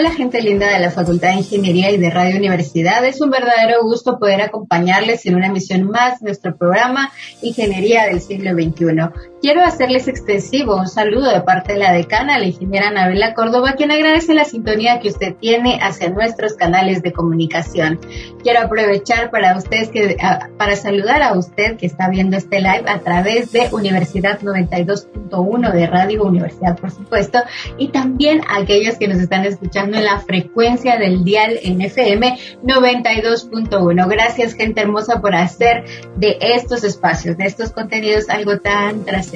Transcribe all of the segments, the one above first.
Hola gente linda de la Facultad de Ingeniería y de Radio Universidad. Es un verdadero gusto poder acompañarles en una emisión más de nuestro programa Ingeniería del siglo XXI. Quiero hacerles extensivo un saludo de parte de la decana, la ingeniera Anabela Córdoba, quien agradece la sintonía que usted tiene hacia nuestros canales de comunicación. Quiero aprovechar para ustedes que, para saludar a usted que está viendo este live a través de Universidad 92.1 de Radio Universidad, por supuesto, y también a aquellos que nos están escuchando en la frecuencia del dial en FM 92.1. Gracias, gente hermosa, por hacer de estos espacios, de estos contenidos algo tan trascendente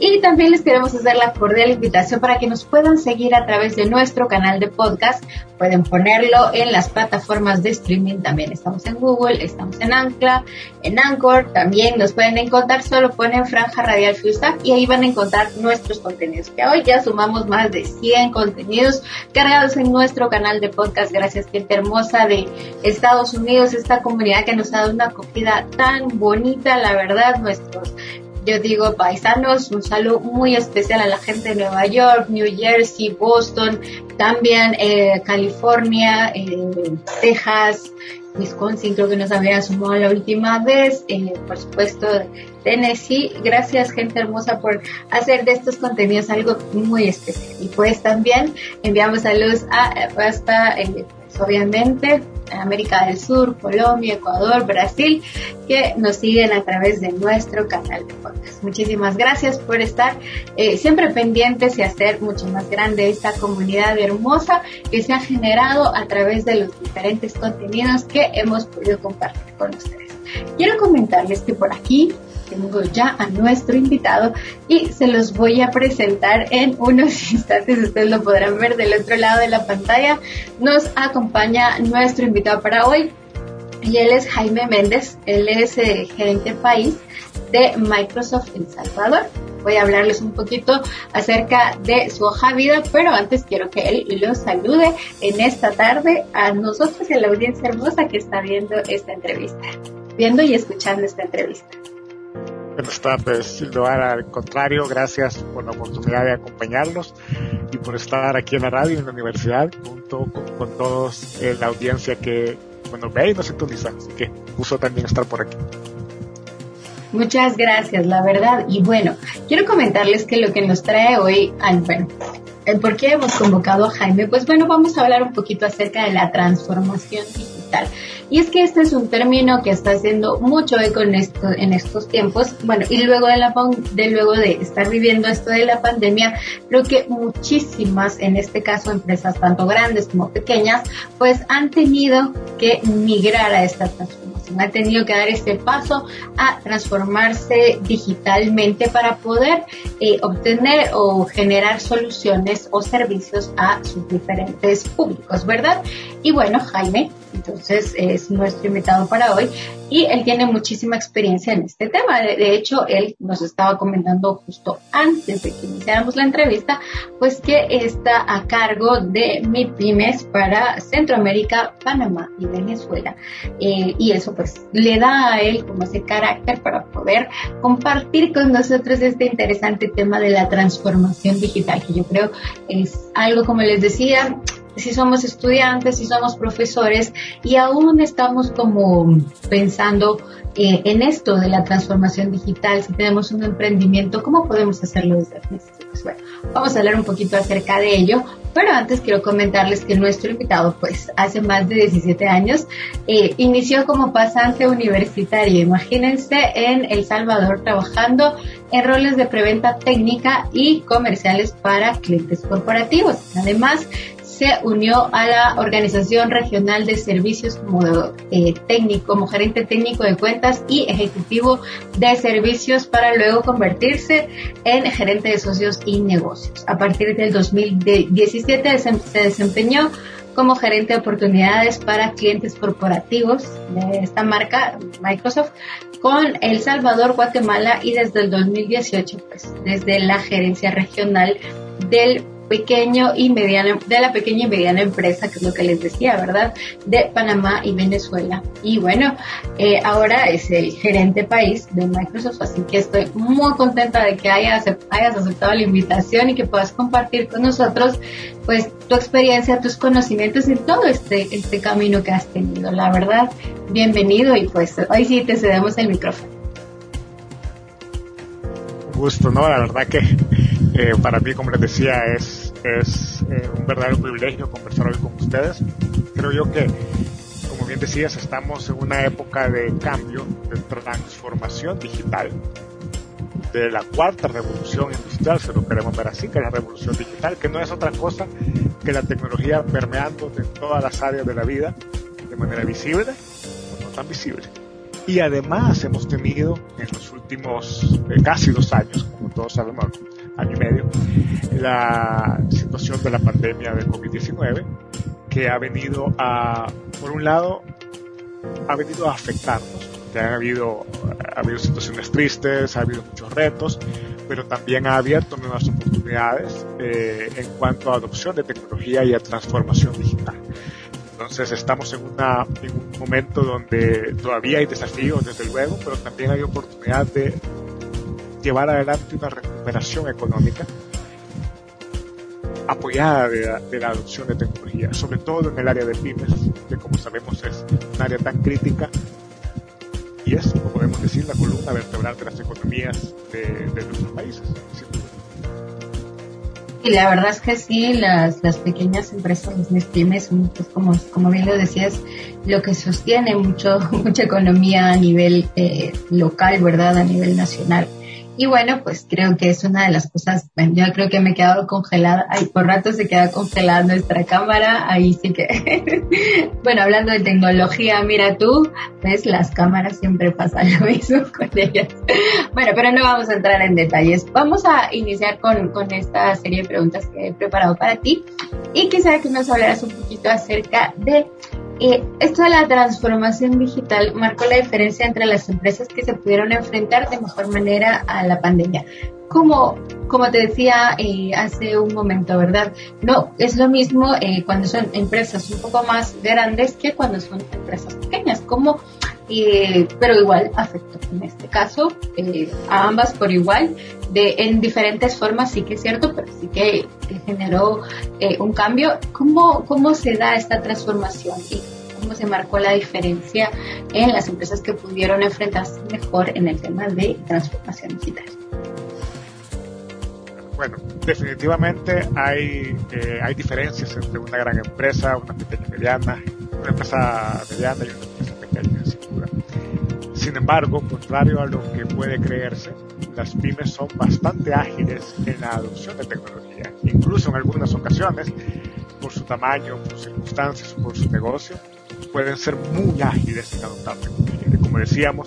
y también les queremos hacer la cordial invitación para que nos puedan seguir a través de nuestro canal de podcast. Pueden ponerlo en las plataformas de streaming. También estamos en Google, estamos en Ancla, en Anchor. También nos pueden encontrar, solo ponen Franja Radial Fustack y ahí van a encontrar nuestros contenidos. Que hoy ya sumamos más de 100 contenidos cargados en nuestro canal de podcast. Gracias, gente hermosa de Estados Unidos, esta comunidad que nos ha dado una acogida tan bonita, la verdad, nuestros yo digo paisanos, un saludo muy especial a la gente de Nueva York, New Jersey, Boston, también eh, California, eh, Texas, Wisconsin creo que nos había sumado la última vez, eh, por supuesto Tennessee. Gracias gente hermosa por hacer de estos contenidos algo muy especial. Y pues también enviamos saludos a hasta obviamente América del Sur, Colombia, Ecuador, Brasil, que nos siguen a través de nuestro canal de podcast. Muchísimas gracias por estar eh, siempre pendientes y hacer mucho más grande esta comunidad hermosa que se ha generado a través de los diferentes contenidos que hemos podido compartir con ustedes. Quiero comentarles que por aquí tengo ya a nuestro invitado y se los voy a presentar en unos instantes. Ustedes lo podrán ver del otro lado de la pantalla. Nos acompaña nuestro invitado para hoy y él es Jaime Méndez. Él es eh, gerente país de Microsoft en Salvador. Voy a hablarles un poquito acerca de su hoja vida, pero antes quiero que él los salude en esta tarde a nosotros y a la audiencia hermosa que está viendo esta entrevista, viendo y escuchando esta entrevista. Buenas tardes, Silvana. Al contrario, gracias por la oportunidad de acompañarlos y por estar aquí en la radio, en la universidad, junto con, todos en la audiencia que bueno, ve y nos sintoniza. Así que gusto también estar por aquí. Muchas gracias, la verdad. Y bueno, quiero comentarles que lo que nos trae hoy, bueno, el por qué hemos convocado a Jaime, pues bueno, vamos a hablar un poquito acerca de la transformación digital. Y es que este es un término que está haciendo mucho eco en, esto, en estos tiempos. Bueno, y luego de, la, de luego de estar viviendo esto de la pandemia, creo que muchísimas, en este caso empresas tanto grandes como pequeñas, pues han tenido que migrar a esta transformación ha tenido que dar este paso a transformarse digitalmente para poder eh, obtener o generar soluciones o servicios a sus diferentes públicos, ¿verdad? Y bueno, Jaime, entonces es nuestro invitado para hoy y él tiene muchísima experiencia en este tema. De, hecho, él nos estaba comentando justo antes de que iniciáramos la entrevista, pues que está a cargo de MIPIMES para Centroamérica, Panamá y Venezuela. Eh, y eso pues le da a él como ese carácter para poder compartir con nosotros este interesante tema de la transformación digital, que yo creo es algo, como les decía, si somos estudiantes, si somos profesores y aún estamos como pensando eh, en esto de la transformación digital, si tenemos un emprendimiento, ¿cómo podemos hacerlo desde pues bueno, vamos a hablar un poquito acerca de ello, pero antes quiero comentarles que nuestro invitado, pues hace más de 17 años, eh, inició como pasante universitario, imagínense, en El Salvador trabajando en roles de preventa técnica y comerciales para clientes corporativos. Además, se unió a la Organización Regional de Servicios como eh, técnico, como gerente técnico de cuentas y ejecutivo de servicios para luego convertirse en gerente de socios y negocios. A partir del 2017 se desempeñó como gerente de oportunidades para clientes corporativos de esta marca, Microsoft, con El Salvador, Guatemala y desde el 2018, pues, desde la gerencia regional del pequeño y mediano, de la pequeña y mediana empresa, que es lo que les decía, ¿verdad? De Panamá y Venezuela. Y bueno, eh, ahora es el gerente país de Microsoft, así que estoy muy contenta de que hayas, aceptado la invitación y que puedas compartir con nosotros pues tu experiencia, tus conocimientos en todo este, este camino que has tenido. La verdad, bienvenido y pues hoy sí te cedemos el micrófono. Gusto, ¿no? La verdad que eh, para mí, como les decía, es, es eh, un verdadero privilegio conversar hoy con ustedes. Creo yo que, como bien decías, estamos en una época de cambio, de transformación digital de la cuarta revolución industrial, si lo queremos ver así, que es la revolución digital, que no es otra cosa que la tecnología permeando en todas las áreas de la vida de manera visible o no tan visible. Y además hemos tenido en los últimos eh, casi dos años, como todos sabemos, año y medio, la situación de la pandemia de COVID-19, que ha venido a, por un lado, ha venido a afectarnos que ha habido, ha habido situaciones tristes, ha habido muchos retos, pero también ha abierto nuevas oportunidades eh, en cuanto a adopción de tecnología y a transformación digital. Entonces estamos en, una, en un momento donde todavía hay desafíos, desde luego, pero también hay oportunidad de llevar adelante una recuperación económica apoyada de la, de adopción de tecnología, sobre todo en el área de pymes, que como sabemos es un área tan crítica y es, como podemos decir, la columna vertebral de las economías de, de nuestros países. Y la verdad es que sí, las, las pequeñas empresas, las pymes, pues como, como bien lo decías, lo que sostiene mucho, mucha economía a nivel eh, local, ¿verdad? A nivel nacional. Y bueno, pues creo que es una de las cosas, bueno, yo creo que me he quedado congelada, ay, por rato se queda congelada nuestra cámara, ahí sí que, bueno, hablando de tecnología, mira tú, ves, las cámaras siempre pasan lo mismo con ellas. Bueno, pero no vamos a entrar en detalles, vamos a iniciar con, con esta serie de preguntas que he preparado para ti y quisiera que nos hablaras un poquito acerca de eh, esto de la transformación digital marcó la diferencia entre las empresas que se pudieron enfrentar de mejor manera a la pandemia. Como, como te decía eh, hace un momento, ¿verdad? No, es lo mismo eh, cuando son empresas un poco más grandes que cuando son empresas pequeñas. Como eh, pero igual afectó en este caso eh, a ambas por igual, de, en diferentes formas, sí que es cierto, pero sí que, generó eh, un cambio. ¿Cómo, ¿Cómo se da esta transformación y cómo se marcó la diferencia en las empresas que pudieron enfrentarse mejor en el tema de transformación digital? Bueno, definitivamente hay, hay diferencias entre una gran empresa, una pequeña mediana, una empresa mediana y una pequeña sin embargo, contrario a lo que puede creerse, las pymes son bastante ágiles en la adopción de tecnología. Incluso en algunas ocasiones, por su tamaño, por sus circunstancias, por su negocio, pueden ser muy ágiles en adoptar tecnología. Como decíamos,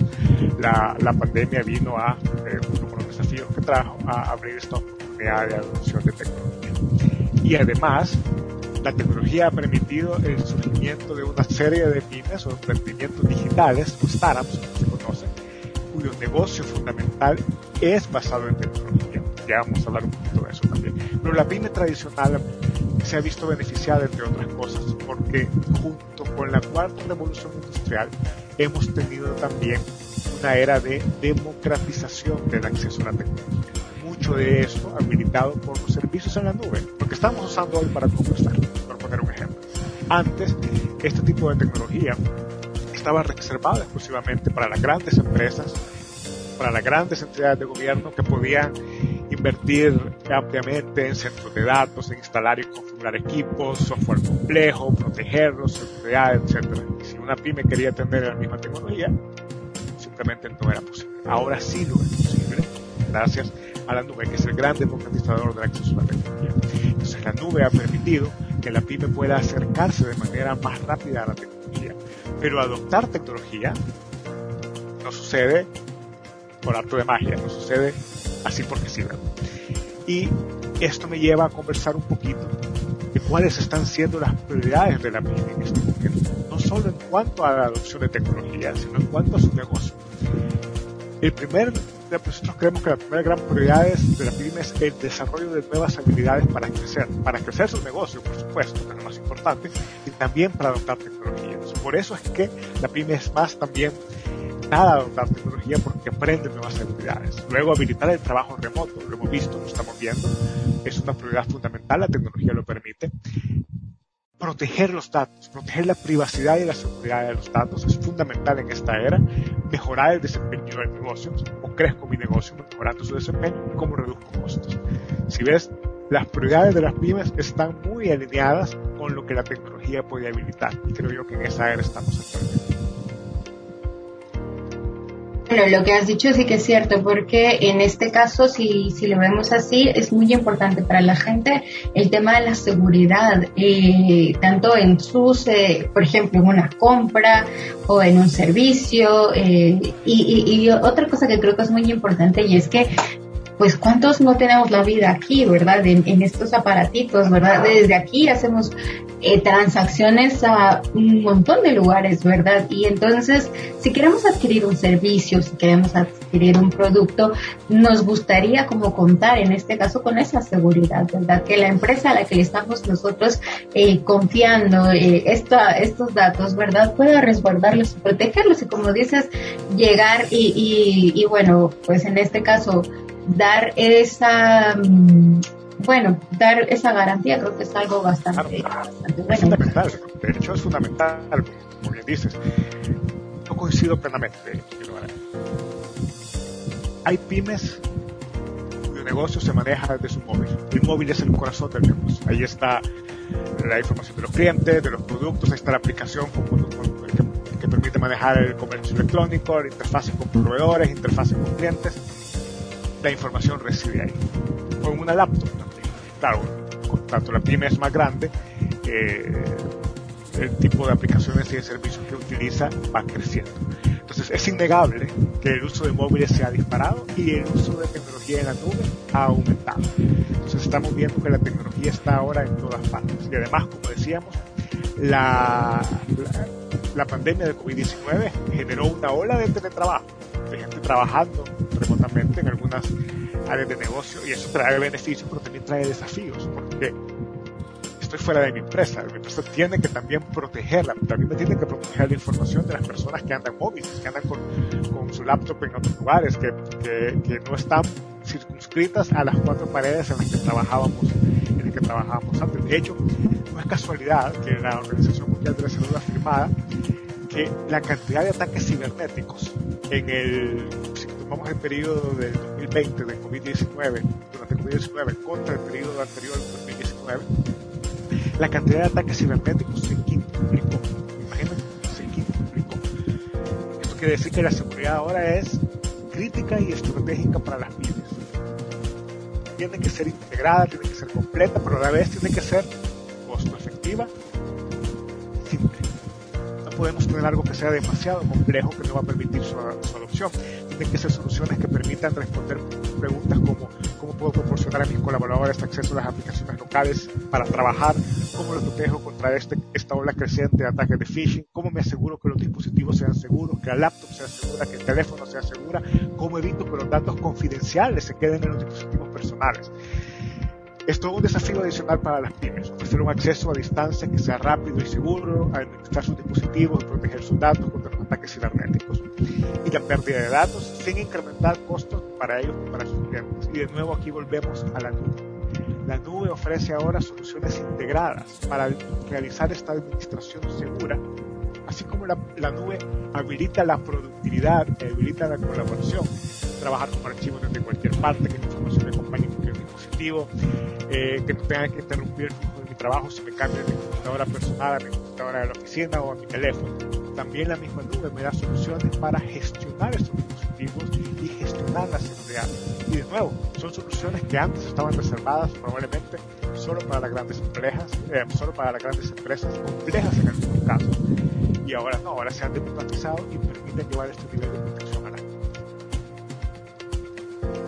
la, la pandemia vino a, eh, por los desafíos que trajo, a abrir esta oportunidad de adopción de tecnología. Y además, la tecnología ha permitido el surgimiento de una serie de pymes o emprendimientos digitales, o startups, como se conocen, cuyo negocio fundamental es basado en tecnología. Ya vamos a hablar un poquito de eso también. Pero la pyme tradicional se ha visto beneficiada, entre otras cosas, porque junto con la cuarta revolución industrial hemos tenido también una era de democratización del acceso a la tecnología mucho de esto habilitado por los servicios en la nube, lo que estamos usando hoy para conversar, por poner un ejemplo. Antes, este tipo de tecnología estaba reservada exclusivamente para las grandes empresas, para las grandes entidades de gobierno que podían invertir ampliamente en centros de datos, en instalar y configurar equipos, software complejo, protegerlos, seguridad, etc. Y si una pyme quería tener la misma tecnología, simplemente no era posible. Ahora sí lo es posible, gracias a la nube, que es el gran democratizador del acceso a la tecnología. Entonces la nube ha permitido que la pyme pueda acercarse de manera más rápida a la tecnología. Pero adoptar tecnología no sucede por arte de magia, no sucede así porque sí. Y esto me lleva a conversar un poquito de cuáles están siendo las prioridades de la pyme en este momento, no solo en cuanto a la adopción de tecnología, sino en cuanto a su negocio. El primer nosotros creemos que la primera gran prioridad de la PYME es el desarrollo de nuevas habilidades para crecer, para crecer su negocio, por supuesto, que es lo más importante, y también para adoptar tecnología. Por eso es que la PYME es más también nada adoptar tecnología porque aprende nuevas habilidades. Luego habilitar el trabajo remoto, lo hemos visto, lo estamos viendo, es una prioridad fundamental, la tecnología lo permite proteger los datos, proteger la privacidad y la seguridad de los datos es fundamental en esta era, mejorar el desempeño del negocio, cómo crezco mi negocio, mejorando su desempeño y cómo reduzco costos. Si ves, las prioridades de las pymes están muy alineadas con lo que la tecnología puede habilitar y creo yo que en esa era estamos actualmente. Bueno, lo que has dicho sí que es cierto, porque en este caso, si, si lo vemos así, es muy importante para la gente el tema de la seguridad, eh, tanto en sus, eh, por ejemplo, en una compra o en un servicio. Eh, y, y, y otra cosa que creo que es muy importante y es que pues cuántos no tenemos la vida aquí, ¿verdad? En, estos aparatitos, ¿verdad? Desde aquí hacemos eh, transacciones a un montón de lugares, ¿verdad? Y entonces, si queremos adquirir un servicio, si queremos adquirir un producto, nos gustaría como contar en este caso con esa seguridad, ¿verdad? Que la empresa a la que le estamos nosotros eh, confiando eh, estos datos, ¿verdad? Pueda resguardarlos y protegerlos y como dices, llegar y, y bueno, pues en este caso, dar esa, mm, bueno, dar esa garantía creo que es algo bastante, bueno. Es fundamental, de hecho es fundamental, como bien dices. Yo coincido plenamente. Hay pymes cuyo negocio se maneja desde su móvil. El móvil es el corazón del negocio. Ahí está la información de los clientes, de los productos, ahí está la aplicación que, que permite manejar el comercio electrónico, la interfaz con proveedores, interfaces con clientes la información reside ahí. En una laptop también. Claro, con tanto la pyme es más grande, eh, el tipo de aplicaciones y de servicios que utiliza va creciendo. Entonces es innegable que el uso de móviles se ha disparado y el uso de tecnología en la nube ha aumentado. Entonces estamos viendo que la tecnología está ahora en todas partes. Y además, como decíamos, la, la, la pandemia de COVID-19 generó una ola de teletrabajo de gente trabajando en algunas áreas de negocio y eso trae beneficios, pero también trae desafíos, porque estoy fuera de mi empresa, mi empresa tiene que también protegerla, también me tiene que proteger la información de las personas que andan móviles, que andan con, con su laptop en otros lugares, que, que, que, no están circunscritas a las cuatro paredes en las que trabajábamos, en las que trabajábamos antes. De hecho, no es casualidad que la Organización Mundial de la Salud afirmada que la cantidad de ataques cibernéticos en el, tomamos el periodo del 2020 de COVID-19, durante COVID-19 contra el periodo anterior del 2019, la cantidad de ataques cibernéticos se quintuplicó. Imagínense, se quintuplicó. Esto quiere decir que la seguridad ahora es crítica y estratégica para las pymes. Tiene que ser integrada, tiene que ser completa, pero a la vez tiene que ser costo efectiva, simple podemos tener algo que sea demasiado complejo que no va a permitir su, adopción. Tienen que ser soluciones que permitan responder preguntas como cómo puedo proporcionar a mis colaboradores acceso a las aplicaciones locales para trabajar, cómo los protejo contra este, esta ola creciente de ataques de phishing, cómo me aseguro que los dispositivos sean seguros, que la laptop sea segura, que el teléfono sea segura, cómo evito que los datos confidenciales se queden en los dispositivos personales. Esto es un desafío adicional para las pymes, ofrecer un acceso a distancia que sea rápido y seguro, a administrar sus dispositivos, proteger sus datos contra ataques cibernéticos y la pérdida de datos sin incrementar costos para ellos y para sus clientes. Y de nuevo aquí volvemos a la nube. La nube ofrece ahora soluciones integradas para realizar esta administración segura, así como la, nube habilita la productividad, habilita la colaboración, trabajar con archivos desde cualquier parte, que la información de compañía eh, que no tenga que interrumpir el mi trabajo si me cambio de computadora personal a mi computadora de la oficina o a mi teléfono. También la misma nube me da soluciones para gestionar estos dispositivos y gestionar la seguridad. Y de nuevo, son soluciones que antes estaban reservadas probablemente solo para las grandes empresas, eh, solo para las grandes empresas complejas en algunos casos. Y ahora no, ahora se han democratizado y permiten llevar este nivel de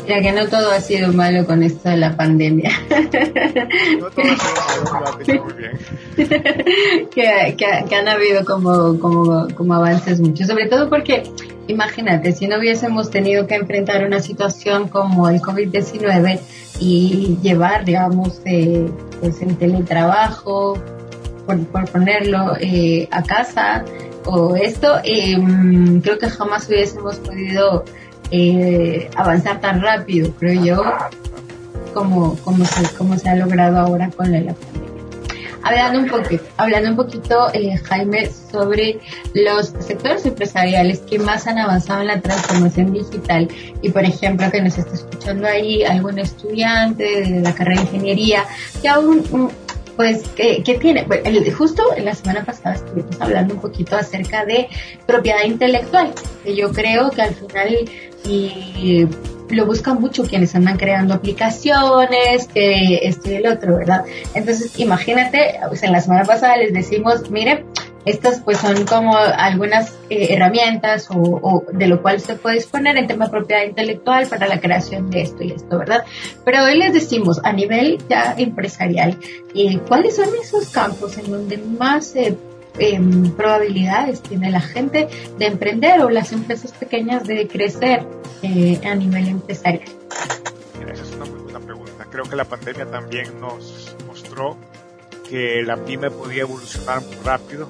protección a la Mira que no todo ha sido malo con esto de la pandemia. No todo ha sido malo, lo muy bien. que, que, que, han habido como, como, como avances muchos, sobre todo porque imagínate, si no hubiésemos tenido que enfrentar una situación como el COVID-19 y llevar, digamos, eh, pues el teletrabajo, por, ponerlo eh, a casa o esto, em, creo que jamás hubiésemos podido eh, avanzar tan rápido, creo yo, como, como, se, como se ha logrado ahora con la pandemia. Hablando un poquito, hablando un poquito eh, Jaime, sobre los sectores empresariales que más han avanzado en la transformación digital y, por ejemplo, que nos está escuchando ahí algún estudiante de la carrera de ingeniería que aún pues, ¿qué, tiene? justo en la semana pasada estuvimos hablando un poquito acerca de propiedad intelectual, que yo creo que al final y lo buscan mucho quienes andan creando aplicaciones, que esto y el otro, ¿verdad? Entonces, imagínate, pues en la semana pasada les decimos, mire, estas pues son como algunas eh, herramientas o, de lo cual se puede disponer en tema de propiedad intelectual para la creación de esto y esto, ¿verdad? Pero hoy les decimos a nivel ya empresarial, eh, ¿cuáles son esos campos en donde más eh, em, probabilidades tiene la gente de emprender o las empresas pequeñas de crecer a nivel empresarial? Esa es una muy buena pregunta. Creo que la pandemia también nos mostró que la pyme podía evolucionar muy rápido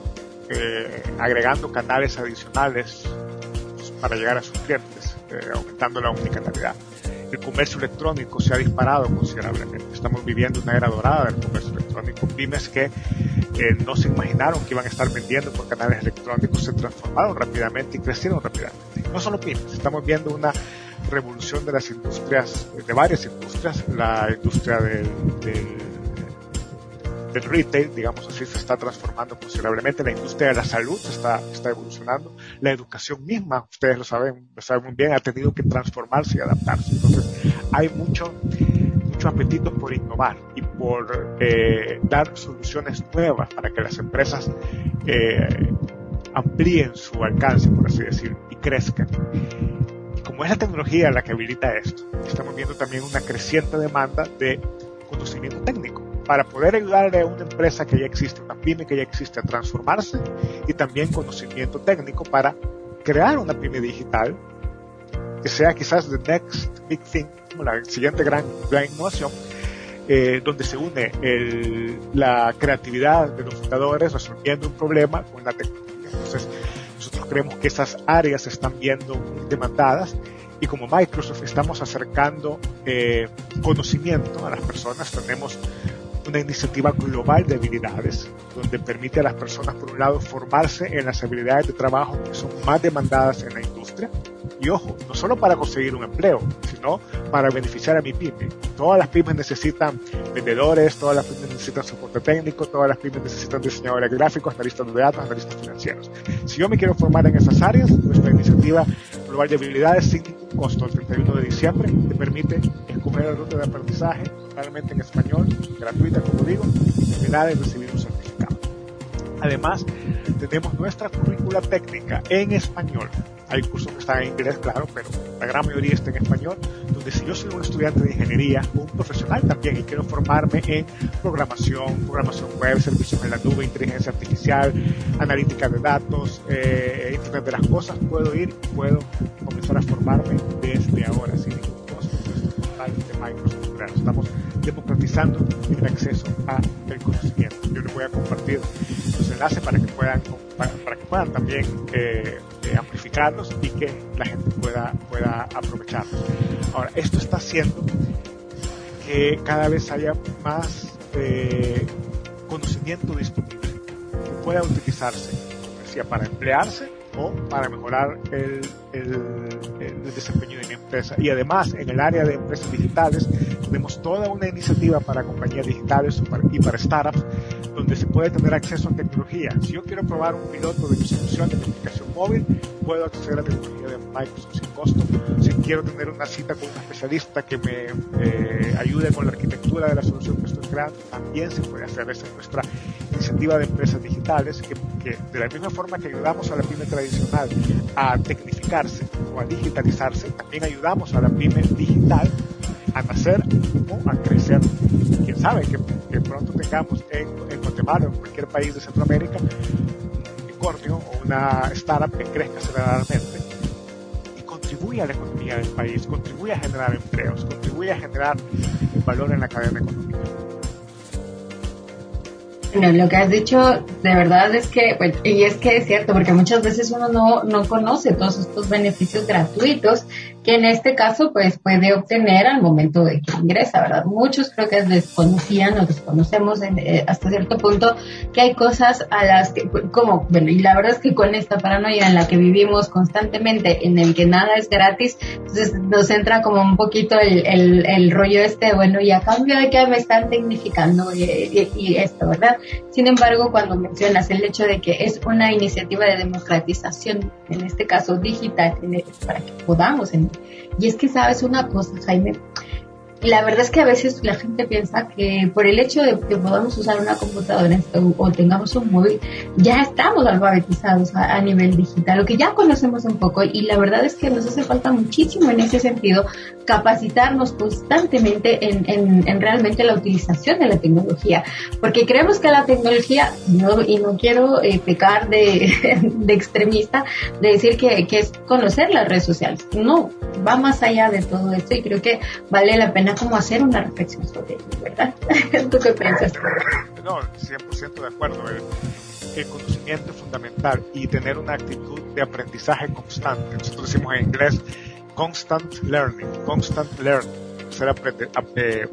eh, agregando canales adicionales para llegar a sus clientes, eh, aumentando la omnicanalidad. El comercio electrónico se ha disparado considerablemente. Estamos viviendo una era dorada del comercio electrónico. Pymes que no se imaginaron que iban a estar vendiendo por canales electrónicos se transformaron rápidamente y crecieron rápidamente. No solo pymes, estamos viendo una revolución de las industrias, de varias industrias, la industria del retail, digamos así, se está transformando considerablemente, la industria de la salud está, está evolucionando, la educación misma, ustedes lo saben, lo saben muy bien, ha tenido que transformarse y adaptarse. Entonces, hay mucho, mucho apetito por innovar y por eh, dar soluciones nuevas para que las empresas eh, amplíen su alcance, por así decir, y crezcan. Como es la tecnología la que habilita esto, estamos viendo también una creciente demanda de conocimiento técnico para poder ayudarle a una empresa que ya existe, una pyme que ya existe a transformarse y también conocimiento técnico para crear una pyme digital que sea quizás the next big thing, la siguiente gran, gran innovación, eh, donde se une el, la creatividad de los fundadores resolviendo un problema con la tecnología. Entonces, nosotros creemos que esas áreas se están viendo muy demandadas y como Microsoft estamos acercando eh, conocimiento a las personas. Tenemos una iniciativa global de habilidades, donde permite a las personas, por un lado, formarse en las habilidades de trabajo que son más demandadas en la industria. Y ojo, no solo para conseguir un empleo, sino para beneficiar a mi pyme. Todas las pymes necesitan vendedores, todas las pymes necesitan soporte técnico, todas las pymes necesitan diseñadores gráficos, analistas de datos, analistas financieros. Si yo me quiero formar en esas áreas, nuestra iniciativa global de habilidades sin ningún costo el 31 de diciembre te permite escoger la ruta de aprendizaje totalmente en español, gratuita como digo, y terminar de recibir un certificado. Además, tenemos nuestra currícula técnica en español. Hay cursos que están en inglés, claro, pero la gran mayoría está en español, donde si yo soy un estudiante de ingeniería un profesional también y quiero formarme en programación, programación web, servicios en la nube, inteligencia artificial, analítica de datos, eh, Internet de las cosas, puedo ir puedo comenzar a formarme desde ahora, sin ningún costo, Microsoft. Estamos democratizando el acceso a el conocimiento. Yo les voy a compartir los enlaces para que puedan, para, que puedan también eh, eh, amplificarlos y que la gente pueda, pueda aprovecharlos. Ahora, esto está haciendo que cada vez haya más eh, conocimiento disponible que pueda utilizarse, como decía, para emplearse o para mejorar el, el, desempeño de mi empresa. Y además, en el área de empresas digitales, tenemos toda una iniciativa para compañías digitales y para startups donde se puede tener acceso a tecnología. Si yo quiero probar un piloto de mi solución de aplicación móvil, puedo acceder a la tecnología de Microsoft sin costo. Si quiero tener una cita con un especialista que me eh, ayude con la arquitectura de la solución que estoy creando, también se puede hacer. Esa es nuestra iniciativa de empresas digitales, que, que de la misma forma que ayudamos a la pyme tradicional a tecnificarse o a digitalizarse, también ayudamos a la pyme digital a nacer o a crecer. Quién sabe que, pronto tengamos en, Guatemala o en cualquier país de Centroamérica o una startup que crezca aceleradamente contribuye a la economía del país, contribuye a generar empleos, contribuye a generar valor en la cadena económica. Bueno, lo que has dicho de verdad es que, y es que es cierto, porque muchas veces uno no, no conoce todos estos beneficios gratuitos que en este caso pues puede obtener al momento de que ingresa, ¿verdad? Muchos creo que desconocían o desconocemos eh, hasta cierto punto que hay cosas a las que, como, bueno, y la verdad es que con esta paranoia en la que vivimos constantemente, en el que nada es gratis, entonces nos entra como un poquito el, el, rollo este, bueno, y a cambio de que me están tecnificando y, y esto, ¿verdad? Sin embargo, cuando mencionas el hecho de que es una iniciativa de democratización, en este caso digital, para que podamos en, y es que sabes una cosa, Jaime, la verdad es que a veces la gente piensa que por el hecho de que podamos usar una computadora o, tengamos un móvil, ya estamos alfabetizados a, nivel digital, lo que ya conocemos un poco y la verdad es que nos hace falta muchísimo en ese sentido capacitarnos constantemente en, realmente la utilización de la tecnología, porque creemos que la tecnología, y no quiero eh, pecar de, extremista, de decir que, que es conocer las redes sociales, no, va más allá de todo esto y creo que vale la pena como hacer una reflexión sobre ello, ¿verdad? ¿Tú qué piensas? No, 100% de acuerdo. El, conocimiento es fundamental y tener una actitud de aprendizaje constante. Nosotros decimos en inglés constant learning, constant learning, ser aprender, eh,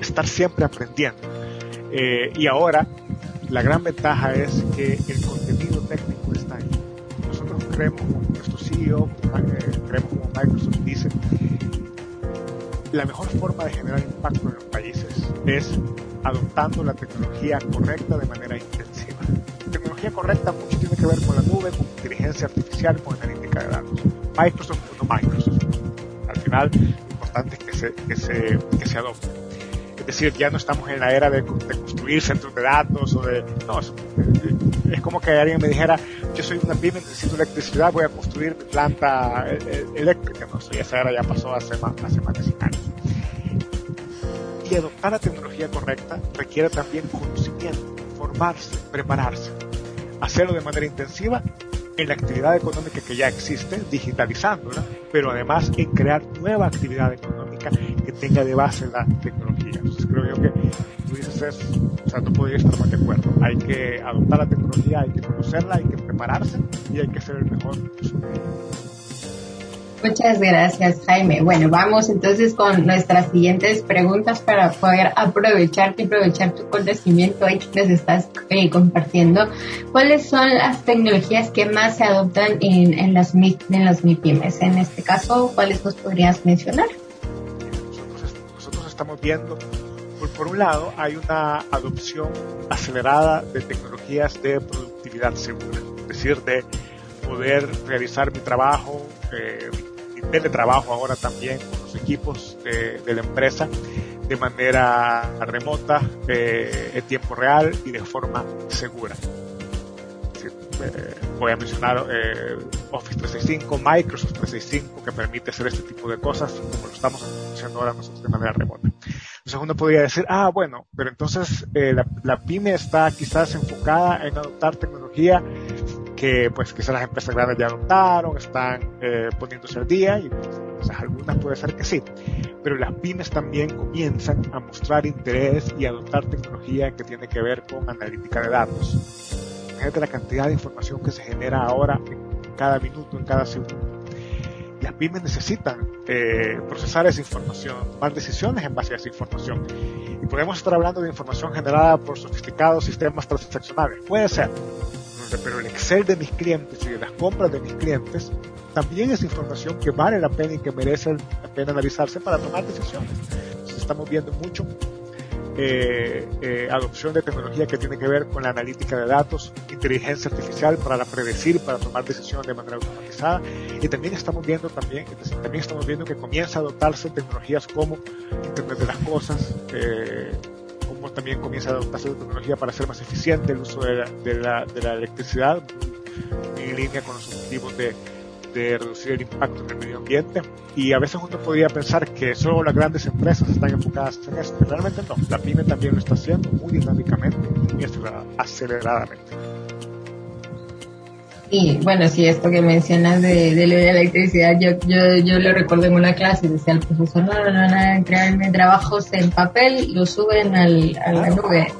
estar siempre aprendiendo. Eh, y ahora, la gran ventaja es que el contenido técnico está ahí. Nosotros creemos, nuestro CEO, eh, creemos como Microsoft dice, la mejor forma de generar impacto en los países es adoptando la tecnología correcta de manera intensiva. tecnología correcta mucho tiene que ver con la nube, con inteligencia artificial, con analítica de datos. Microsoft no Microsoft. Al final, lo importante es que se, adopte. Es decir, ya no estamos en la era de, construir centros de datos o de... No, es, como que alguien me dijera, yo soy una pyme, necesito electricidad, voy a construir planta eh, eh, eléctrica. No, esa era ya pasó hace, hace más de 100 años. Y adoptar la tecnología correcta requiere también conocimiento, formarse, prepararse, hacerlo de manera intensiva en la actividad económica que ya existe, digitalizándola, pero además en crear nueva actividad económica que tenga de base la tecnología. Entonces creo yo que tú dices eso, o sea, no podría estar más de acuerdo. Hay que adoptar la tecnología, hay que conocerla, hay que prepararse y hay que ser el mejor Muchas gracias, Jaime. Bueno, vamos entonces con nuestras siguientes preguntas para poder aprovecharte y aprovechar tu conocimiento ahí que nos estás eh, compartiendo. ¿Cuáles son las tecnologías que más se adoptan en, en las, en las MIPIMES? En este caso, ¿cuáles nos podrías mencionar? Nosotros, estamos viendo, por, por un lado, hay una adopción acelerada de tecnologías de productividad segura, es decir, de poder realizar mi trabajo, eh, teletrabajo ahora también con los equipos de, la empresa de manera remota, eh, en tiempo real y de forma segura. Eh, voy a mencionar eh, Office 365, Microsoft 365, que permite hacer este tipo de cosas como lo estamos haciendo ahora nosotros de manera remota. Entonces uno podría decir, ah, bueno, pero entonces la, la pyme está quizás enfocada en adoptar tecnología que pues quizás las empresas grandes ya adoptaron, están eh, poniéndose al día y pues, algunas puede ser que sí, pero las pymes también comienzan a mostrar interés y adoptar tecnología que tiene que ver con analítica de datos. Fíjate la cantidad de información que se genera ahora en cada minuto, en cada segundo. Las pymes necesitan eh, procesar esa información, tomar decisiones en base a esa información. Y podemos estar hablando de información generada por sofisticados sistemas transaccionales. Puede ser, pero el Excel de mis clientes y de las compras de mis clientes también es información que vale la pena y que merece la pena analizarse para tomar decisiones. estamos viendo mucho eh, eh, adopción de tecnología que tiene que ver con la analítica de datos, inteligencia artificial para predecir, para tomar decisiones de manera automatizada y también estamos viendo también, también estamos viendo que comienza a adoptarse tecnologías como Internet de las cosas, eh, también comienza a adoptarse la tecnología para hacer más eficiente el uso de la, de la, electricidad, en línea con los objetivos de, de reducir el impacto en el medio ambiente. Y a veces uno podría pensar que solo las grandes empresas están enfocadas en esto. Realmente no. La pyme también lo está haciendo muy dinámicamente y aceleradamente. Y bueno, sí, esto que mencionas de, de la electricidad, yo, yo, yo lo recuerdo en una clase, decía el profesor, no, no, no, no, crearme trabajos en papel, lo suben al, a la nube,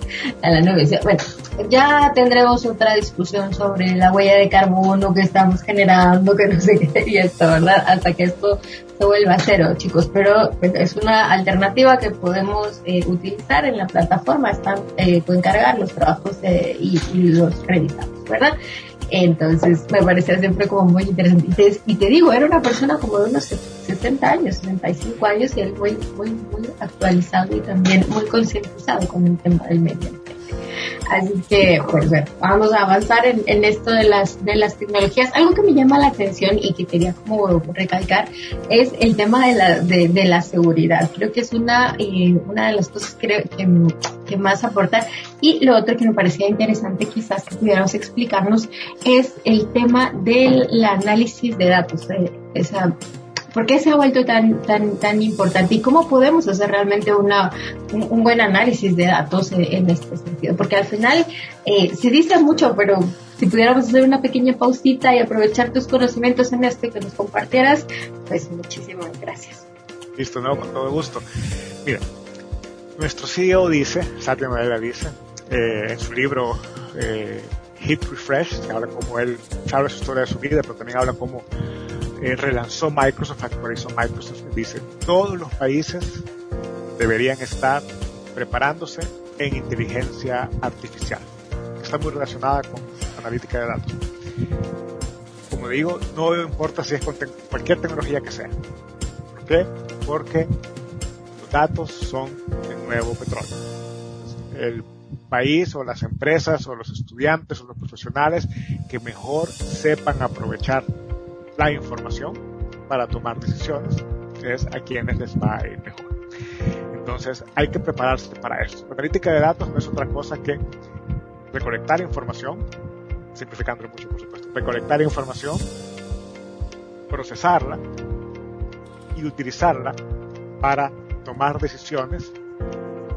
a la nube. Bueno, ya tendremos otra discusión sobre la huella de carbono que estamos generando, que no sé qué, y esto, ¿verdad? Hasta que esto se vuelva a cero, chicos. Pero es una alternativa que podemos eh, utilizar en la plataforma, están, eh, pueden cargar los trabajos eh, y, y los revisamos, ¿verdad? Entonces me parecía siempre como muy interesante. Y te, digo, era una persona como de unos 60 años, 65 años y él muy, muy, muy actualizado y también muy concientizado con el tema del medio ambiente. Así que, pues bueno, vamos a avanzar en, esto de las, de las tecnologías. Algo que me llama la atención y que quería como recalcar es el tema de la, de, la seguridad. Creo que es una, eh, una de las cosas que, que, más aportar. Y lo otro que me parecía interesante quizás que pudiéramos explicarnos es el tema del análisis de datos. Eh, esa, ¿Por qué se ha vuelto tan, tan, tan importante? ¿Y cómo podemos hacer realmente una, un, buen análisis de datos en, este sentido? Porque al final eh, se dice mucho, pero si pudiéramos hacer una pequeña pausita y aprovechar tus conocimientos en esto y que nos compartieras, pues muchísimas gracias. Listo, no, con todo gusto. Mira, nuestro CEO dice, Satya Nadella dice, eh, en su libro eh, Hit Refresh, se habla como él, habla su historia de su vida, pero también habla como eh, relanzó Microsoft, actualizó Microsoft, dice, todos los países deberían estar preparándose en inteligencia artificial, está muy relacionada con analítica de datos. Como digo, no importa si es con cualquier tecnología que sea. ¿Por qué? Porque los datos son el nuevo petróleo. El país o las empresas o los estudiantes o los profesionales que mejor sepan aprovechar la información para tomar decisiones, es a quienes les va a ir mejor. Entonces hay que prepararse para eso. La analítica de datos no es otra cosa que recolectar información, simplificando mucho por supuesto, recolectar información, procesarla y utilizarla para tomar decisiones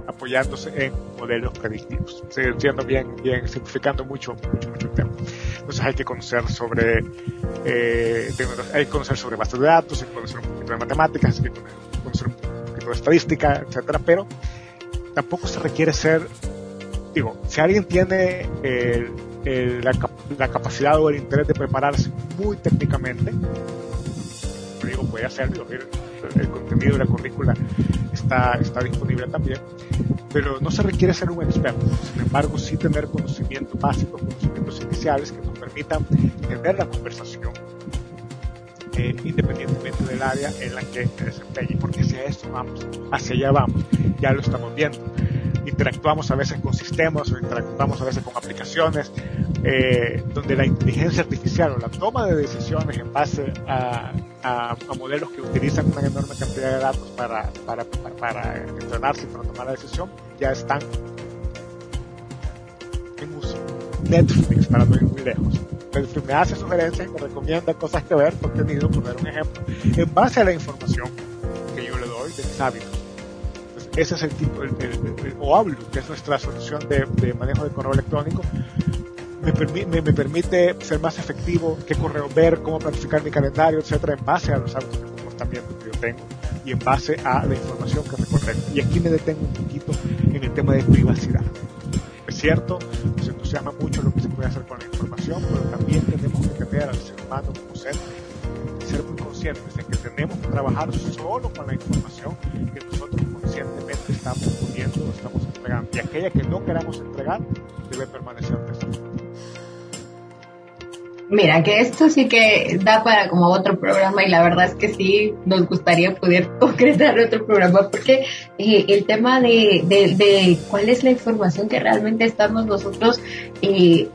apoyándose en modelos predictivos. siendo bien, bien, simplificando mucho, mucho, mucho el tema. Entonces hay que conocer sobre, eh, hay que conocer sobre bases de datos, hay que conocer un poquito de matemáticas, hay que conocer un poquito de estadística, etcétera, pero tampoco se requiere ser, digo, si alguien tiene la, la, capacidad o el interés de prepararse muy técnicamente, digo, puede hacerlo, el contenido de la currícula está, está disponible también, pero no se requiere ser un experto, sin embargo sí tener conocimientos básicos, conocimientos iniciales que nos permitan tener la conversación eh, independientemente del área en la que se desempeñe, porque hacia eso vamos, hacia allá vamos, ya lo estamos viendo. Interactuamos a veces con sistemas o interactuamos a veces con aplicaciones eh, donde la inteligencia artificial o la toma de decisiones en base a, a, modelos que utilizan una enorme cantidad de datos para, para, para, entrenarse y para tomar la decisión, ya están en uso. Netflix, para no ir muy lejos. Netflix me hace sugerencias y me recomienda cosas que ver, contenido, por dar un ejemplo, en base a la información que yo le doy de mis hábitos. ese es el tipo, el, el, que es nuestra solución de, de manejo de correo electrónico, me, permite ser más efectivo, qué correo ver, cómo planificar mi calendario, etcétera, en base a los hábitos de comportamiento que yo tengo y en base a la información que recorrer. Y aquí me detengo un poquito en el tema de privacidad. Es cierto, nos entusiasma mucho lo que se puede hacer con la información, pero también tenemos que tener al ser humano como ser, ser muy conscientes de que tenemos que trabajar solo con la información que nosotros conscientemente estamos poniendo, estamos entregando. Y aquella que no queramos entregar debe permanecer tesoro. Mira, que esto sí que da para como otro programa y la verdad es que sí nos gustaría poder concretar otro programa porque eh, el tema de, de, de, cuál es la información que realmente estamos nosotros eh,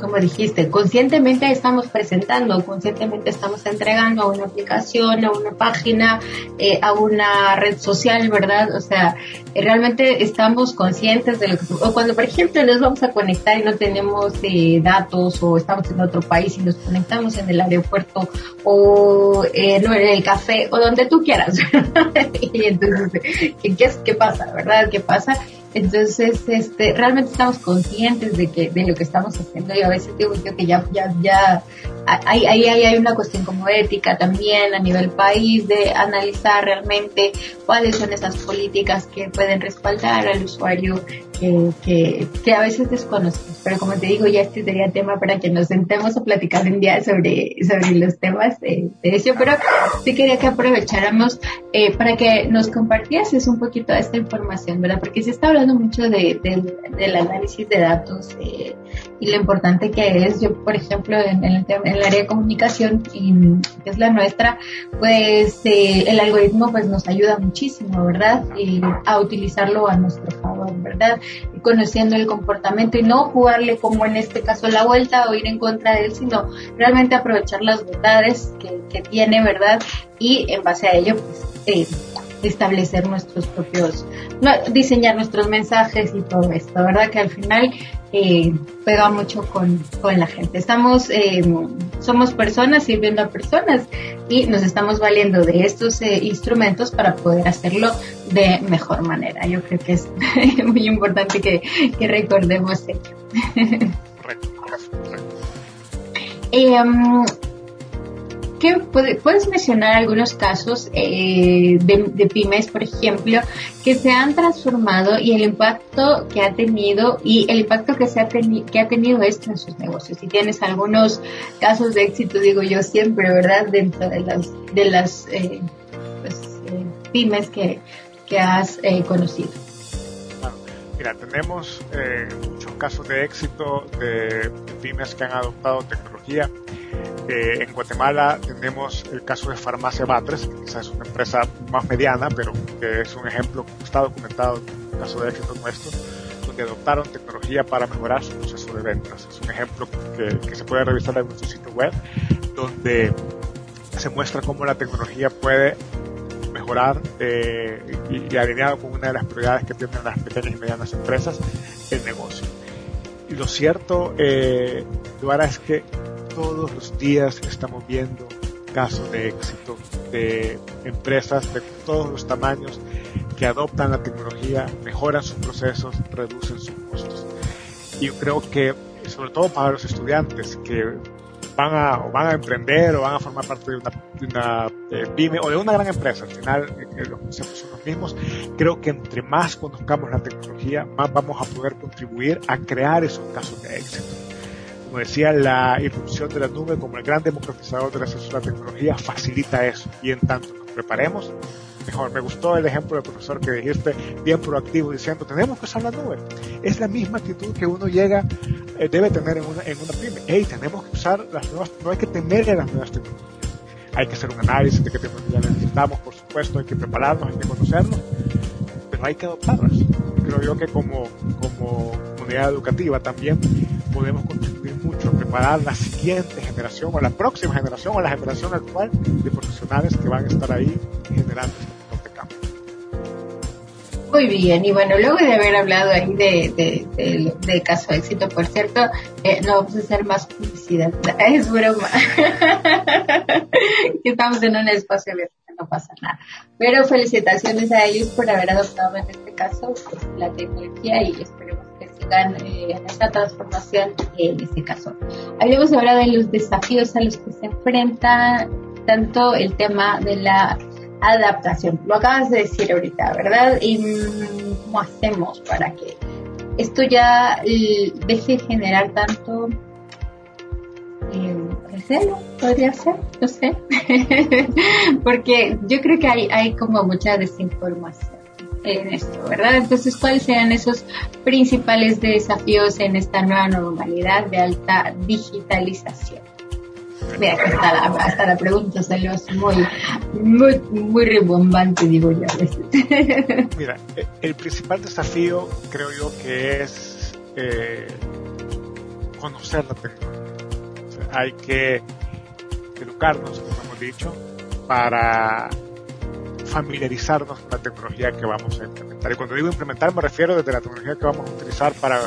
como dijiste, conscientemente estamos presentando, conscientemente estamos entregando a una aplicación, a una página, eh, a una red social, ¿verdad? O sea, realmente estamos conscientes de lo que... O cuando, por ejemplo, nos vamos a conectar y no tenemos eh, datos o estamos en otro país y nos conectamos en el aeropuerto o eh, no, en el café o donde tú quieras. y entonces, ¿qué, qué, ¿qué pasa, verdad? ¿Qué pasa? Entonces, este, realmente estamos conscientes de que de lo que estamos haciendo y a veces digo yo que ya ya ya ahí hay, hay, hay una cuestión como ética también a nivel país de analizar realmente cuáles son esas políticas que pueden respaldar al usuario que, que, que a veces desconocemos. Pero como te digo, ya este sería tema para que nos sentemos a platicar un día sobre, sobre los temas de, eso. Pero sí quería que aprovecháramos eh, para que nos compartieses un poquito esta información, ¿verdad? Porque se está hablando mucho de, de del análisis de datos eh, y lo importante que es. Yo, por ejemplo, en, el, en el área de comunicación, que es la nuestra, pues eh, el algoritmo pues nos ayuda muchísimo, ¿verdad? Y a utilizarlo a nuestro favor, ¿verdad? conociendo el comportamiento y no jugarle como en este caso la vuelta o ir en contra de él, sino realmente aprovechar las bondades que, que tiene, ¿verdad? Y en base a ello, pues, eh, establecer nuestros propios, diseñar nuestros mensajes y todo esto, ¿verdad? Que al final eh, pega mucho con, con, la gente. Estamos, eh, somos personas sirviendo a personas y nos estamos valiendo de estos eh, instrumentos para poder hacerlo de mejor manera. Yo creo que es muy importante que, que recordemos ello. Correcto, correcto. Um, ¿qué puedes mencionar algunos casos eh, de, pymes, por ejemplo, que se han transformado y el impacto que ha tenido y el impacto que se ha que ha tenido esto en sus negocios? Si tienes algunos casos de éxito, digo yo siempre, ¿verdad? Dentro de las de las eh, pues, eh, pymes que, que has conocido. Mira, tenemos muchos casos de éxito de pymes que han adoptado tecnología en Guatemala tenemos el caso de Farmacia Batres, que quizás es una empresa más mediana, pero que es un ejemplo que está documentado, un caso de éxito nuestro, donde adoptaron tecnología para mejorar su proceso de ventas. Es un ejemplo que, se puede revisar en nuestro sitio web, donde se muestra cómo la tecnología puede mejorar eh, y, alineado con una de las prioridades que tienen las pequeñas y medianas empresas, el negocio. Lo cierto, eh, es que todos los días estamos viendo casos de éxito de empresas de todos los tamaños que adoptan la tecnología, mejoran sus procesos, reducen sus costos. Y yo creo que, sobre todo para los estudiantes que van a, van a emprender o van a formar parte de una, eh, pyme o de una gran empresa, al final eh, los conceptos son los mismos, creo que entre más conozcamos la tecnología, más vamos a poder contribuir a crear esos casos de éxito como decía, la irrupción de la nube como el gran democratizador del acceso a la tecnología facilita eso. Y en tanto nos preparemos, mejor. Me gustó el ejemplo del profesor que dijiste, bien proactivo, diciendo, tenemos que usar la nube. Es la misma actitud que uno llega, eh, debe tener en una, en una pyme. Hey, tenemos que usar las nuevas, no hay que temer a las nuevas tecnologías. Hay que hacer un análisis de qué tecnología necesitamos, por supuesto, hay que prepararnos, hay que conocernos, pero hay que adoptarlas. Creo yo que como, como comunidad educativa también podemos contribuir mucho a preparar la siguiente generación o la próxima generación o la generación actual de profesionales que van a estar ahí generando este cambio. Muy bien, y bueno, luego de haber hablado ahí de, de, caso de éxito, por cierto, eh, no vamos a hacer más publicidad, es broma. Estamos en un espacio abierto, no pasa nada. Pero felicitaciones a ellos por haber adoptado en este caso pues, la tecnología y esperemos eh, en esta transformación en este caso. Hablemos ahora de los desafíos a los que se enfrenta tanto el tema de la adaptación. Lo acabas de decir ahorita, ¿verdad? ¿Y cómo hacemos para que esto ya eh, deje de generar tanto eh? Podría ser, no sé. Porque yo creo que hay, hay como mucha desinformación en esto, ¿verdad? Entonces, ¿cuáles serían esos principales desafíos en esta nueva normalidad de alta digitalización? Mira, hasta la, pregunta salió muy, muy, muy ribombante, digo yo a veces. Mira, eh, el principal desafío creo yo que es eh, conocer la hay que educarnos, como hemos dicho, para familiarizarnos con la tecnología que vamos a implementar. Y cuando digo implementar me refiero desde la tecnología que vamos a utilizar para,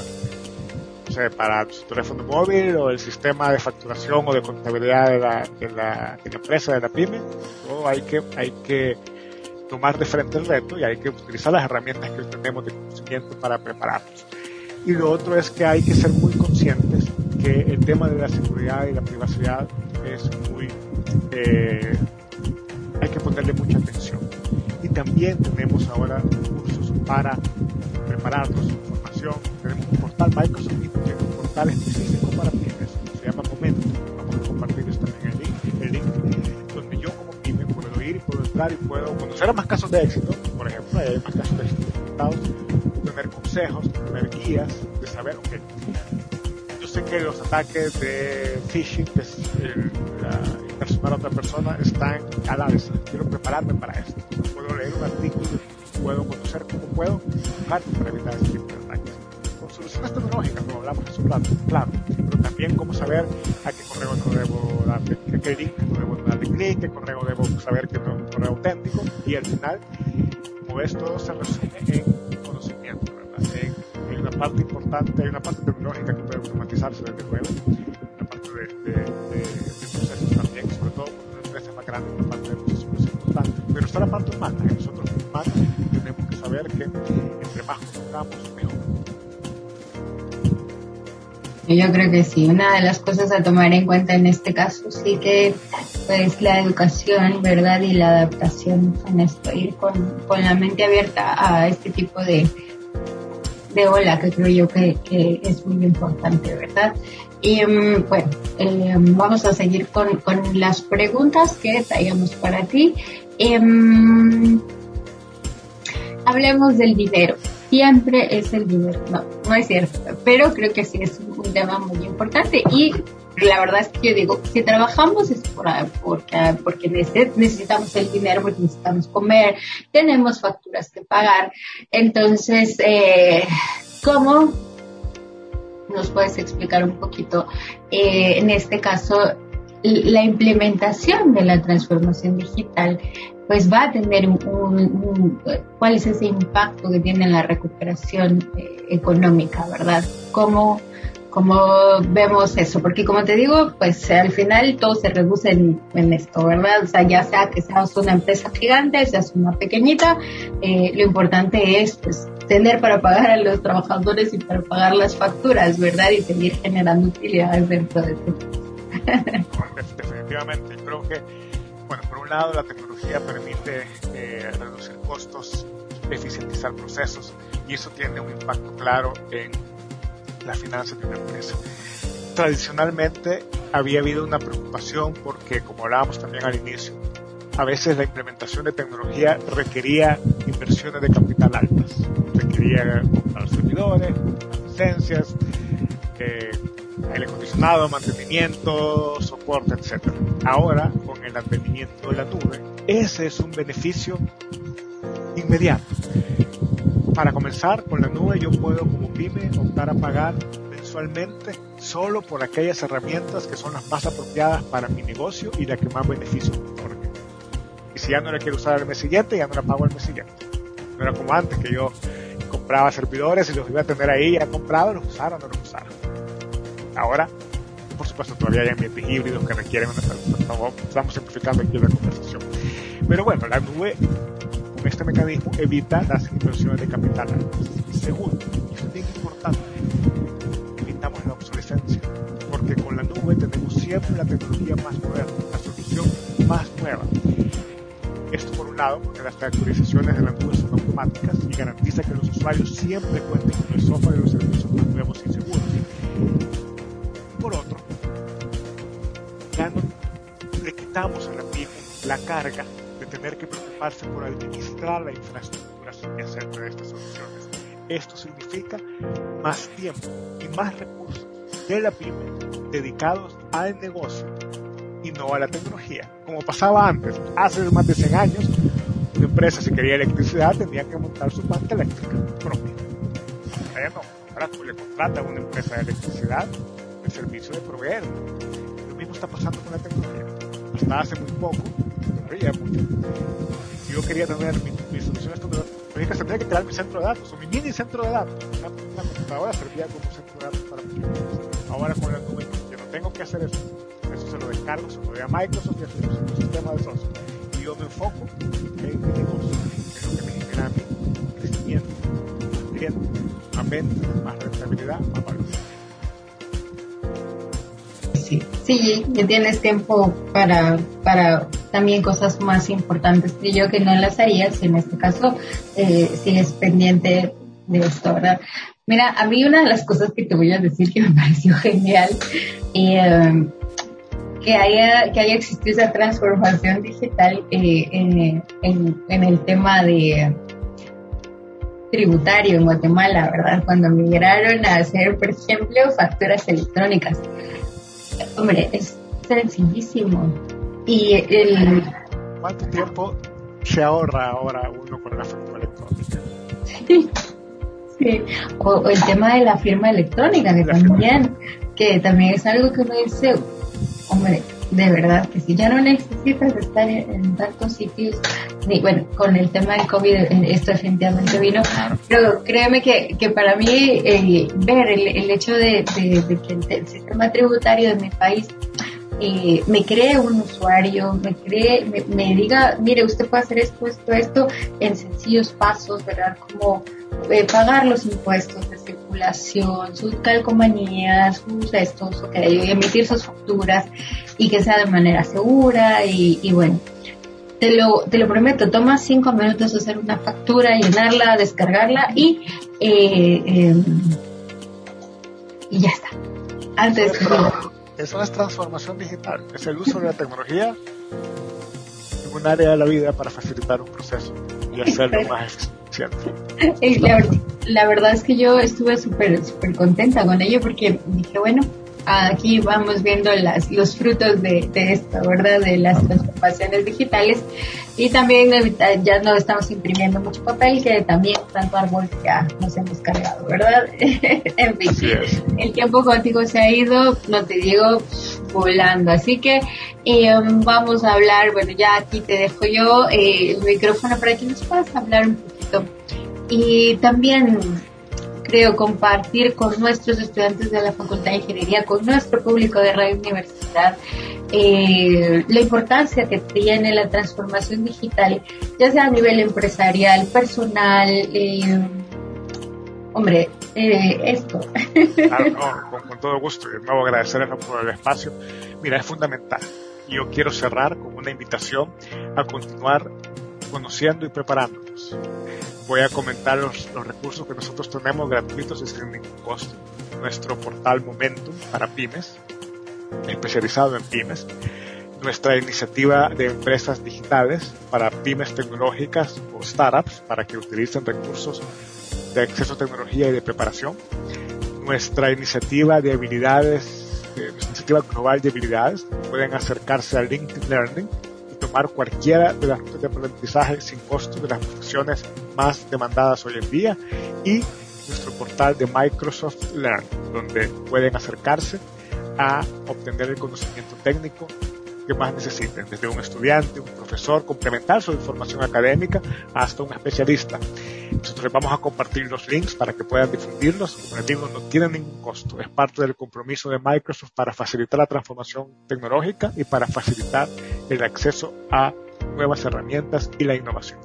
para su teléfono móvil o el sistema de facturación o de contabilidad de la, empresa, de la pyme. Hay que, hay que tomar de frente el reto y hay que utilizar las herramientas que tenemos de conocimiento para prepararnos. Y lo otro es que hay que ser muy conscientes que el tema de la seguridad y la privacidad es muy... Eh, hay que ponerle mucha atención. Y también tenemos ahora cursos para prepararnos, información. Tenemos un portal Microsoft que tiene un portal específico para pymes, se llama Momento. Vamos a compartir también el link, link donde yo como pyme puedo ir y puedo entrar y puedo conocer a más casos de éxito, por ejemplo, hay más casos de éxito tener consejos, tener guías, de saber, ok, yo sé que los ataques de phishing, que es la, impersonar a otra persona, están a la vez. Quiero prepararme para esto. Puedo leer un artículo, puedo conocer cómo puedo buscar para evitar ese tipo de ataques. Con soluciones tecnológicas, como hablamos hace un rato, claro, pero también cómo saber a qué correo no debo darle, link no debo darle clic, qué correo debo saber que es un correo auténtico, y al final, ves, todo se resume en conocimiento, ¿verdad? hay una parte importante, hay una parte tecnológica que puede automatizarse desde luego, la parte humana, y nosotros humanos tenemos que saber que entre más conozcamos, mejor. Yo creo que sí, una de las cosas a tomar en cuenta en este caso sí que pues la educación, ¿verdad? Y la adaptación en esto, ir con, con la mente abierta a este tipo de, de ola que creo yo que, que es muy importante, ¿verdad? Y um, bueno, eh, vamos a seguir con, con, las preguntas que traíamos para ti. Eh, hablemos del dinero siempre es el dinero. No, no es cierto, pero creo que sí es un tema muy importante y la verdad es que yo digo, si trabajamos es por, porque, porque necesitamos el dinero, porque necesitamos comer, tenemos facturas que pagar. Entonces, eh, ¿cómo nos puedes explicar un poquito, eh, en este caso, la implementación de la transformación digital pues va a tener un, cuál es ese impacto que tiene en la recuperación eh, económica, ¿verdad? ¿Cómo, ¿Cómo vemos eso? Porque como te digo, pues al final todo se reduce en, esto, ¿verdad? O sea, ya sea que seas una empresa gigante, seas una pequeñita, eh, lo importante es pues tener para pagar a los trabajadores y para pagar las facturas, ¿verdad? Y seguir generando utilidades dentro de tu Definitivamente, creo que bueno, por un lado la tecnología permite eh, reducir costos, eficientizar procesos y eso tiene un impacto claro en las finanzas de una empresa. Tradicionalmente había habido una preocupación porque, como hablábamos también al inicio, a veces la implementación de tecnología requería inversiones de capital altas, requería comprar servidores, licencias, eh, aire acondicionado, mantenimiento, soporte, etc. Ahora, con el advenimiento de la nube, ese es un beneficio inmediato. Para comenzar, con la nube yo puedo como pyme optar a pagar mensualmente solo por aquellas herramientas que son las más apropiadas para mi negocio y la que más beneficio me otorgue. Y si ya no la quiero usar el mes siguiente, ya no la pago el mes siguiente. No era como antes que yo compraba servidores y los iba a tener ahí ya comprados, los usara o no los usara. Ahora, por supuesto, todavía hay ambientes híbridos que requieren una Estamos simplificando aquí la conversación. Pero bueno, la nube, con este mecanismo, evita las inversiones de capital. Segundo, y esto es bien importante, evitamos la obsolescencia. Porque con la nube tenemos siempre la tecnología más moderna, la solución más nueva. Esto por un lado, porque las actualizaciones de la nube son automáticas y garantiza que los usuarios siempre cuenten con el software y los quitamos a la pyme la carga de tener que preocuparse por administrar la infraestructura subyacente de estas soluciones. Esto significa más tiempo y más recursos de la pyme dedicados al negocio y no a la tecnología. Como pasaba antes, hace más de 100 años, una empresa si quería electricidad tenía que montar su planta eléctrica propia. Ahora no, ahora tú le contratas a una empresa de electricidad el servicio de proveer. Lo mismo está pasando con la tecnología. Hace muy poco, ya mucho, yo quería tener mi, mi pero que tendría que crear mi centro de datos o mi mini centro de datos. Una, computadora servía como centro de datos para mí. Ahora con la nube, yo no tengo que hacer eso. Eso se lo descargo, se lo doy a Microsoft y a su sistema de software. Y yo me enfoco en mi negocio, en lo que me genera a mí crecimiento, más clientes, más ventas, más rentabilidad, más valor. Sí, sí, tienes tiempo para, para también cosas más importantes que yo que no las harías, en este caso eh, sigues pendiente de esto, ¿verdad? Mira, a mí una de las cosas que te voy a decir que me pareció genial, eh, que haya, que haya existido esa transformación digital eh, en, en, el tema de tributario en Guatemala, ¿verdad? Cuando migraron a hacer, por ejemplo, facturas electrónicas. Hombre, es sencillísimo. Y el... ¿Cuánto tiempo se ahorra ahora uno con la factura electrónica? Sí. Sí. O, el tema de la firma electrónica, que también, que también es algo que uno dice, hombre, de verdad que si ya no necesitas estar en, tantos sitios, ni bueno, con el tema del COVID esto definitivamente vino, pero créeme que, que para mí eh, ver el, hecho de, que el, sistema tributario de mi país eh, me cree un usuario, me cree, me, diga, mire, usted puede hacer esto, esto, esto, en sencillos pasos, ¿verdad? Como eh, pagar los impuestos de circulación, sus calcomanías, sus estos, emitir sus facturas y que sea de manera segura y, y bueno. Te lo, te lo prometo, toma cinco minutos hacer una factura, llenarla, descargarla y, eh, em, y ya está. Antes eso es transformación digital, es el uso de la tecnología en un área de la vida para facilitar un proceso y hacerlo más eficiente. La, la, verdad es que yo estuve súper súper contenta con ello porque dije, bueno, aquí vamos viendo las, los frutos de, esto, ¿verdad? De las transformaciones digitales. Y también ya no estamos imprimiendo mucho papel, que también tanto árbol ya nos hemos cargado, ¿verdad? en fin, el tiempo contigo se ha ido, no te digo, volando. Así que em, vamos a hablar, bueno, ya aquí te dejo yo eh, el micrófono para que nos puedas hablar un poquito. Y también creo, compartir con nuestros estudiantes de la Facultad de Ingeniería, con nuestro público de Radio Universidad, eh, la importancia que tiene la transformación digital, ya sea a nivel empresarial, personal, eh, hombre, eh, esto. Claro, con, con, todo gusto. Y de nuevo agradecerles por el espacio. Mira, es fundamental. Yo quiero cerrar con una invitación a continuar conociendo y preparándonos voy a comentar los, recursos que nosotros tenemos gratuitos y sin ningún costo. Nuestro portal Momentum para pymes, especializado en pymes. Nuestra iniciativa de empresas digitales para pymes tecnológicas o startups para que utilicen recursos de acceso a tecnología y de preparación. Nuestra iniciativa de habilidades, eh, nuestra iniciativa global de habilidades, pueden acercarse a LinkedIn Learning cualquiera de las de aprendizaje sin costo de las profesiones más demandadas hoy en día y nuestro portal de Microsoft Learn, donde pueden acercarse a obtener el conocimiento técnico que más necesiten, desde un estudiante, un profesor, complementar su información académica, hasta un especialista. Nosotros les vamos a compartir los links para que puedan difundirlos. Como les digo, no tienen ningún costo. Es parte del compromiso de Microsoft para facilitar la transformación tecnológica y para facilitar el acceso a nuevas herramientas y la innovación.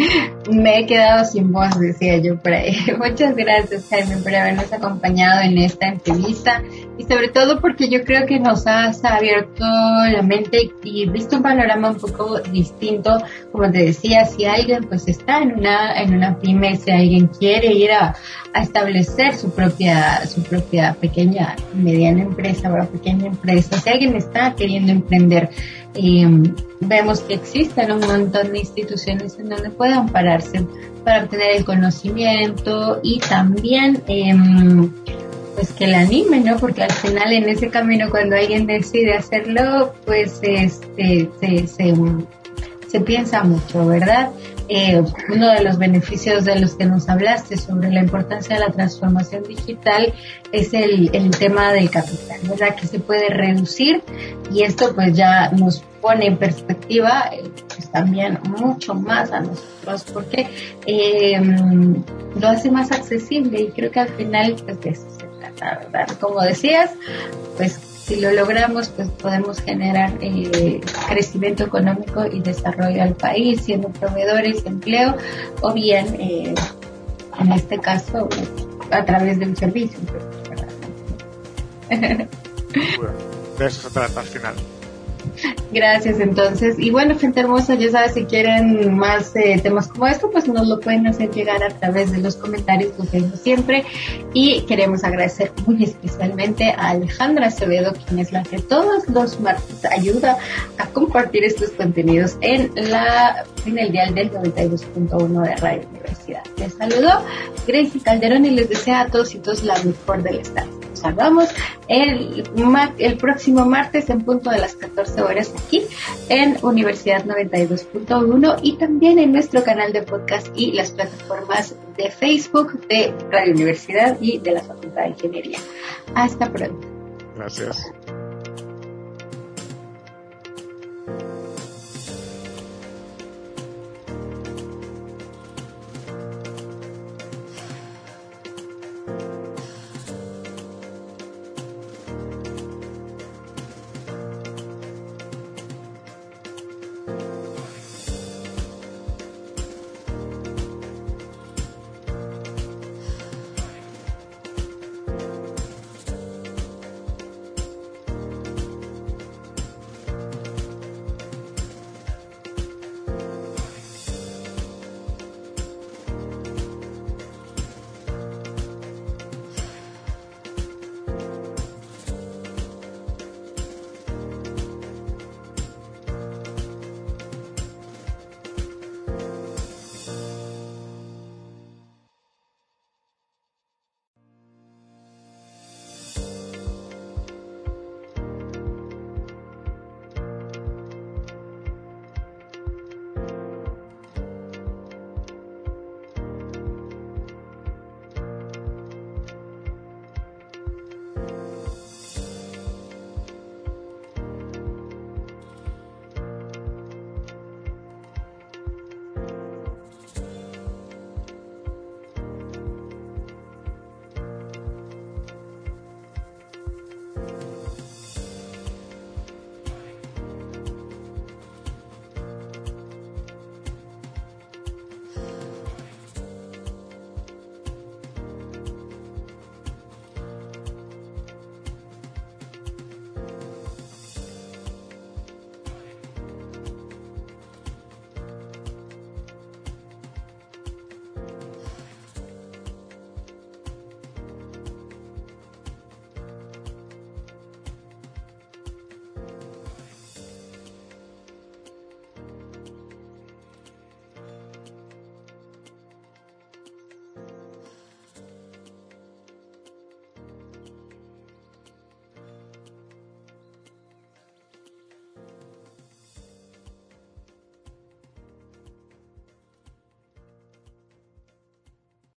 Me he quedado sin voz, decía yo por ahí. Muchas gracias, Jaime, por habernos acompañado en esta entrevista y sobre todo porque yo creo que nos has abierto la mente y visto un panorama un poco distinto. Como te decía, si alguien pues está en una, en una pyme, si alguien quiere ir a, establecer su propia, su propia pequeña, mediana empresa o pequeña empresa, si alguien está queriendo emprender, y vemos que existen un montón de instituciones en donde puedan pararse para obtener el conocimiento y también em, pues que la animen, ¿no? Porque al final en ese camino cuando alguien decide hacerlo, pues este, se, se piensa mucho, ¿verdad? Eh, uno de los beneficios de los que nos hablaste sobre la importancia de la transformación digital es el, el tema del capital, ¿verdad? Que se puede reducir y esto pues ya nos pone en perspectiva eh, pues también mucho más a nosotros porque eh, lo hace más accesible y creo que al final pues de eso se como decías, pues si lo logramos, pues podemos generar eh, crecimiento económico y desarrollo al país, siendo proveedores empleo, o bien, eh, en este caso, a través de un servicio. de eso se trata al final. Gracias, entonces. Y bueno, gente hermosa, ya sabes, si quieren más eh, temas como esto, pues nos lo pueden hacer llegar a través de los comentarios, como siempre. Y queremos agradecer muy especialmente a Alejandra Acevedo, quien es la que todos los martes ayuda a compartir estos contenidos en la en el dial del 92.1 de Radio Universidad. Les saludo Gracie Calderón y les desea a todos y todos la mejor del estado salvamos el, el próximo martes en punto de las 14 horas aquí en Universidad 92.1 y también en nuestro canal de podcast y las plataformas de Facebook de Radio Universidad y de la Facultad de Ingeniería. Hasta pronto. Gracias.